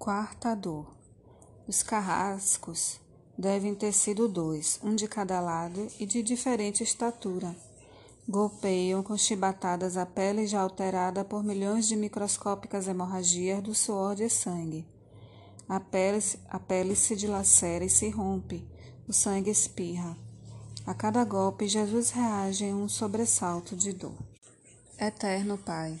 Quarta dor. Os carrascos devem ter sido dois, um de cada lado e de diferente estatura. Golpeiam com chibatadas a pele já alterada por milhões de microscópicas hemorragias do suor de sangue. A pele, a pele se dilacera e se rompe, o sangue espirra. A cada golpe, Jesus reage em um sobressalto de dor. Eterno Pai,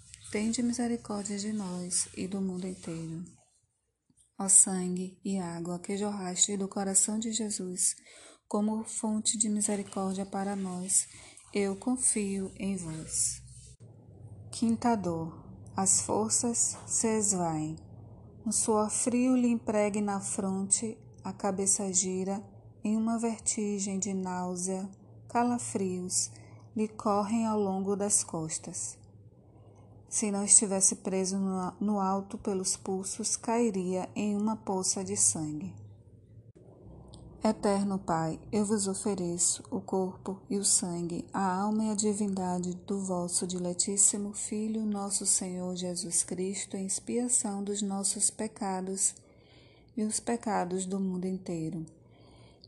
tende misericórdia de nós e do mundo inteiro. Ó sangue e água que jorraste do coração de Jesus, como fonte de misericórdia para nós, eu confio em vós. Quinta dor. As forças se esvaem. Um suor frio lhe empregue na fronte, a cabeça gira em uma vertigem de náusea, calafrios lhe correm ao longo das costas. Se não estivesse preso no alto pelos pulsos, cairia em uma poça de sangue. Eterno Pai, eu vos ofereço o corpo e o sangue, a alma e a divindade do vosso diletíssimo Filho, nosso Senhor Jesus Cristo, em expiação dos nossos pecados e os pecados do mundo inteiro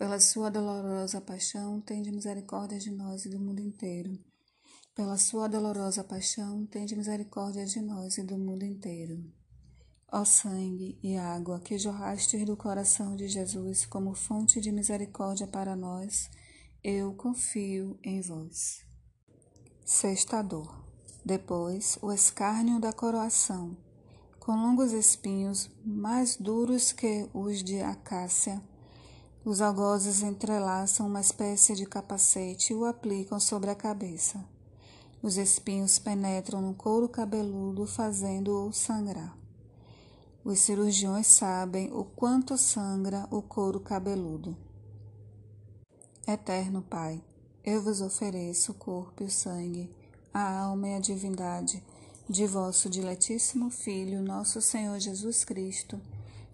Pela sua dolorosa paixão, tende misericórdia de nós e do mundo inteiro. Pela sua dolorosa paixão, tende misericórdia de nós e do mundo inteiro. Ó sangue e água que jorrastes do coração de Jesus como fonte de misericórdia para nós, eu confio em vós. Sexta dor. Depois, o escárnio da coroação, com longos espinhos mais duros que os de acácia. Os algozes entrelaçam uma espécie de capacete e o aplicam sobre a cabeça. Os espinhos penetram no couro cabeludo, fazendo-o sangrar. Os cirurgiões sabem o quanto sangra o couro cabeludo. Eterno Pai, eu vos ofereço o corpo e o sangue, a alma e a divindade de vosso diletíssimo Filho, nosso Senhor Jesus Cristo,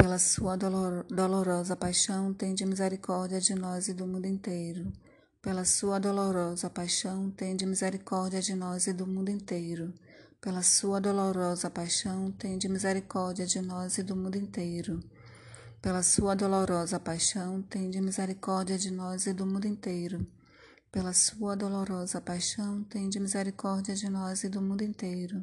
pela sua dolor, dolorosa paixão, tende misericórdia de nós e do mundo inteiro. Pela sua dolorosa paixão, tende misericórdia de nós e do mundo inteiro. Pela sua dolorosa paixão, tende misericórdia de nós e do mundo inteiro. Pela sua dolorosa paixão, tende misericórdia de nós e do mundo inteiro. Pela sua dolorosa paixão, tende misericórdia de nós e do mundo inteiro.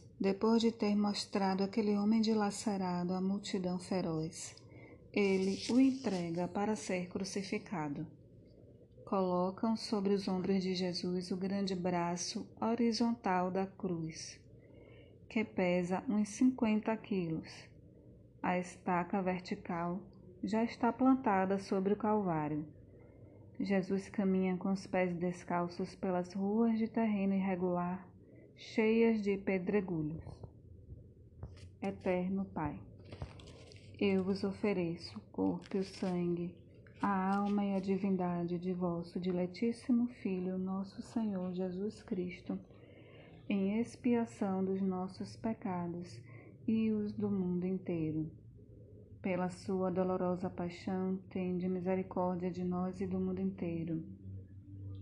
depois de ter mostrado aquele homem dilacerado à multidão feroz, ele o entrega para ser crucificado colocam sobre os ombros de Jesus o grande braço horizontal da cruz, que pesa uns 50 quilos. A estaca vertical já está plantada sobre o Calvário. Jesus caminha com os pés descalços pelas ruas de terreno irregular, cheias de pedregulhos. Eterno Pai, eu vos ofereço o corpo e o sangue a alma e a divindade de vosso diletíssimo Filho, nosso Senhor Jesus Cristo, em expiação dos nossos pecados e os do mundo inteiro. Pela sua dolorosa paixão, tende misericórdia de nós e do mundo inteiro.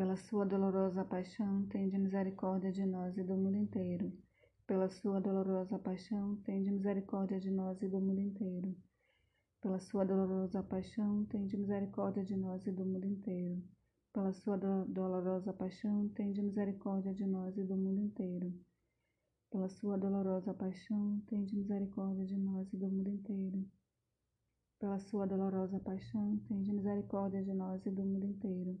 Pela sua dolorosa paixão, tende misericórdia de nós e do mundo inteiro. Pela sua dolorosa paixão, tende misericórdia de nós e do mundo inteiro. Pela sua dolorosa paixão, tende misericórdia de nós e do mundo inteiro pela sua dolorosa paixão, tende misericórdia de nós e do mundo inteiro. Pela sua dolorosa paixão, tende misericórdia de nós e do mundo inteiro. Pela sua dolorosa paixão, tende misericórdia de nós e do mundo inteiro.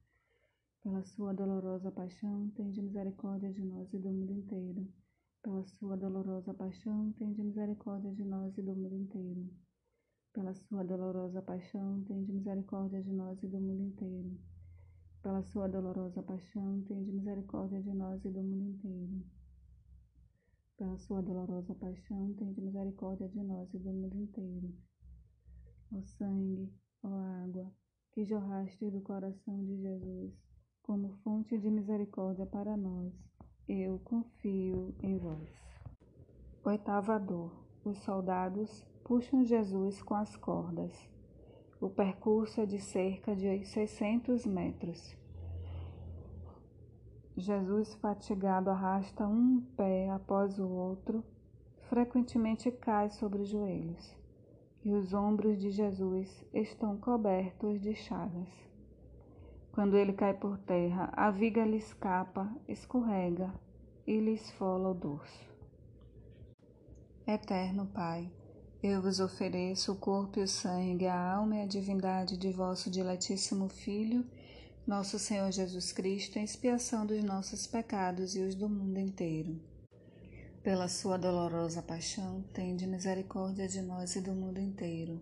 Pela sua dolorosa paixão, tende misericórdia de nós e do mundo inteiro. Pela sua dolorosa paixão, tende misericórdia de nós e do mundo inteiro. Pela sua dolorosa paixão, tende misericórdia de nós e do mundo inteiro. Pela sua dolorosa paixão, tende misericórdia de nós e do mundo inteiro. Pela sua dolorosa paixão, tende misericórdia de nós e do mundo inteiro. Ó sangue, ó água, que jorraste do coração de Jesus, como fonte de misericórdia para nós, eu confio em vós. Oitava dor. Os soldados puxam Jesus com as cordas. O percurso é de cerca de 600 metros. Jesus, fatigado, arrasta um pé após o outro, frequentemente cai sobre os joelhos, e os ombros de Jesus estão cobertos de chagas. Quando ele cai por terra, a viga lhe escapa, escorrega e lhe esfola o dorso. Eterno Pai, eu vos ofereço o corpo e o sangue, a alma e a divindade de vosso diletíssimo Filho, nosso Senhor Jesus Cristo, em expiação dos nossos pecados e os do mundo inteiro. Pela sua dolorosa paixão, tende misericórdia de nós e do mundo inteiro.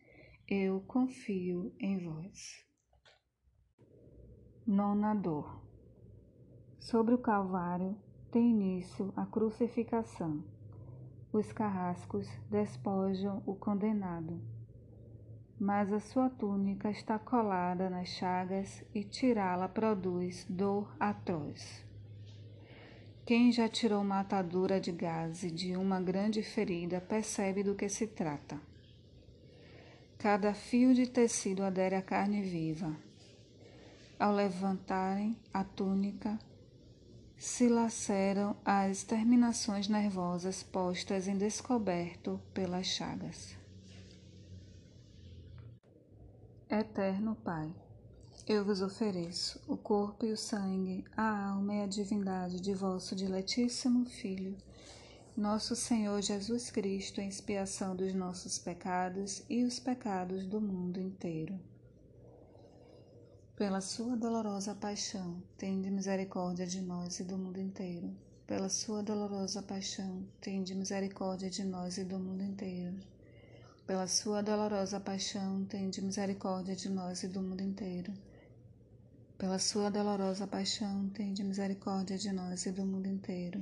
eu confio em vós. Nona dor. Sobre o Calvário tem início a crucificação. Os carrascos despojam o condenado mas a sua túnica está colada nas chagas e tirá-la produz dor atroz. Quem já tirou uma atadura de gaze de uma grande ferida percebe do que se trata. Cada fio de tecido adere à carne viva. Ao levantarem a túnica, se laceram as terminações nervosas postas em descoberto pelas chagas. Eterno Pai, eu vos ofereço o corpo e o sangue, a alma e a divindade de vosso diletíssimo Filho, nosso Senhor Jesus Cristo, em expiação dos nossos pecados e os pecados do mundo inteiro. Pela sua dolorosa paixão, tende misericórdia de nós e do mundo inteiro. Pela sua dolorosa paixão, tende misericórdia de nós e do mundo inteiro pela sua dolorosa paixão, tende misericórdia de nós e do mundo inteiro. Pela sua dolorosa paixão, tende misericórdia de nós e do mundo inteiro.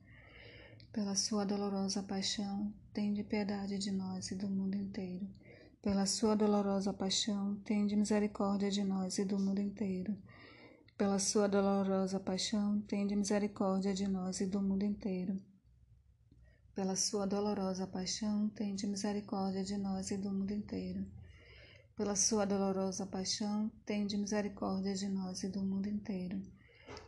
Pela sua dolorosa paixão, tende piedade de nós e do mundo inteiro. Pela sua dolorosa paixão, tende misericórdia de nós e do mundo inteiro. Pela sua dolorosa paixão, tende misericórdia de nós e do mundo inteiro. Pela sua dolorosa paixão, tende misericórdia de nós e do mundo inteiro pela sua dolorosa paixão, tende misericórdia de nós e do mundo inteiro.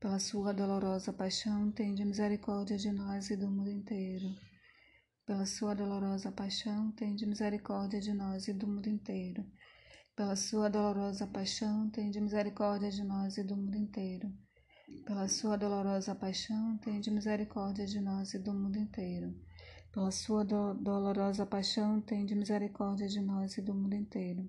Pela sua dolorosa paixão, tende misericórdia de nós e do mundo inteiro. Pela sua dolorosa paixão, tende misericórdia de nós e do mundo inteiro. Pela sua dolorosa paixão, tende misericórdia de nós e do mundo inteiro. Pela sua dolorosa paixão, tende misericórdia de nós e do mundo inteiro. Pela sua do dolorosa paixão, tende misericórdia de nós e do mundo inteiro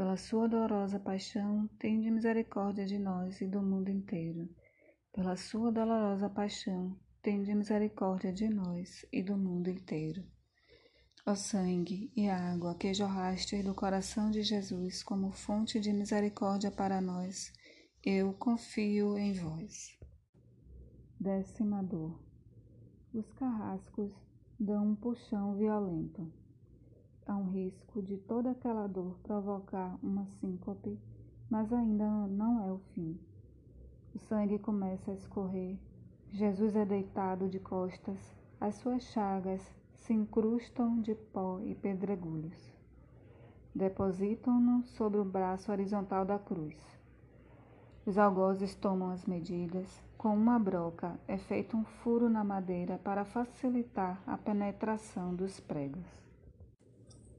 Pela sua dolorosa paixão, tende misericórdia de nós e do mundo inteiro. Pela sua dolorosa paixão, tende misericórdia de nós e do mundo inteiro. Ó sangue e água que jorraste do coração de Jesus como fonte de misericórdia para nós, eu confio em vós. Décima dor. Os carrascos dão um puxão violento. Há um risco de toda aquela dor provocar uma síncope, mas ainda não é o fim. O sangue começa a escorrer. Jesus é deitado de costas, as suas chagas se incrustam de pó e pedregulhos. Depositam-no sobre o braço horizontal da cruz. Os algozes tomam as medidas. Com uma broca é feito um furo na madeira para facilitar a penetração dos pregos.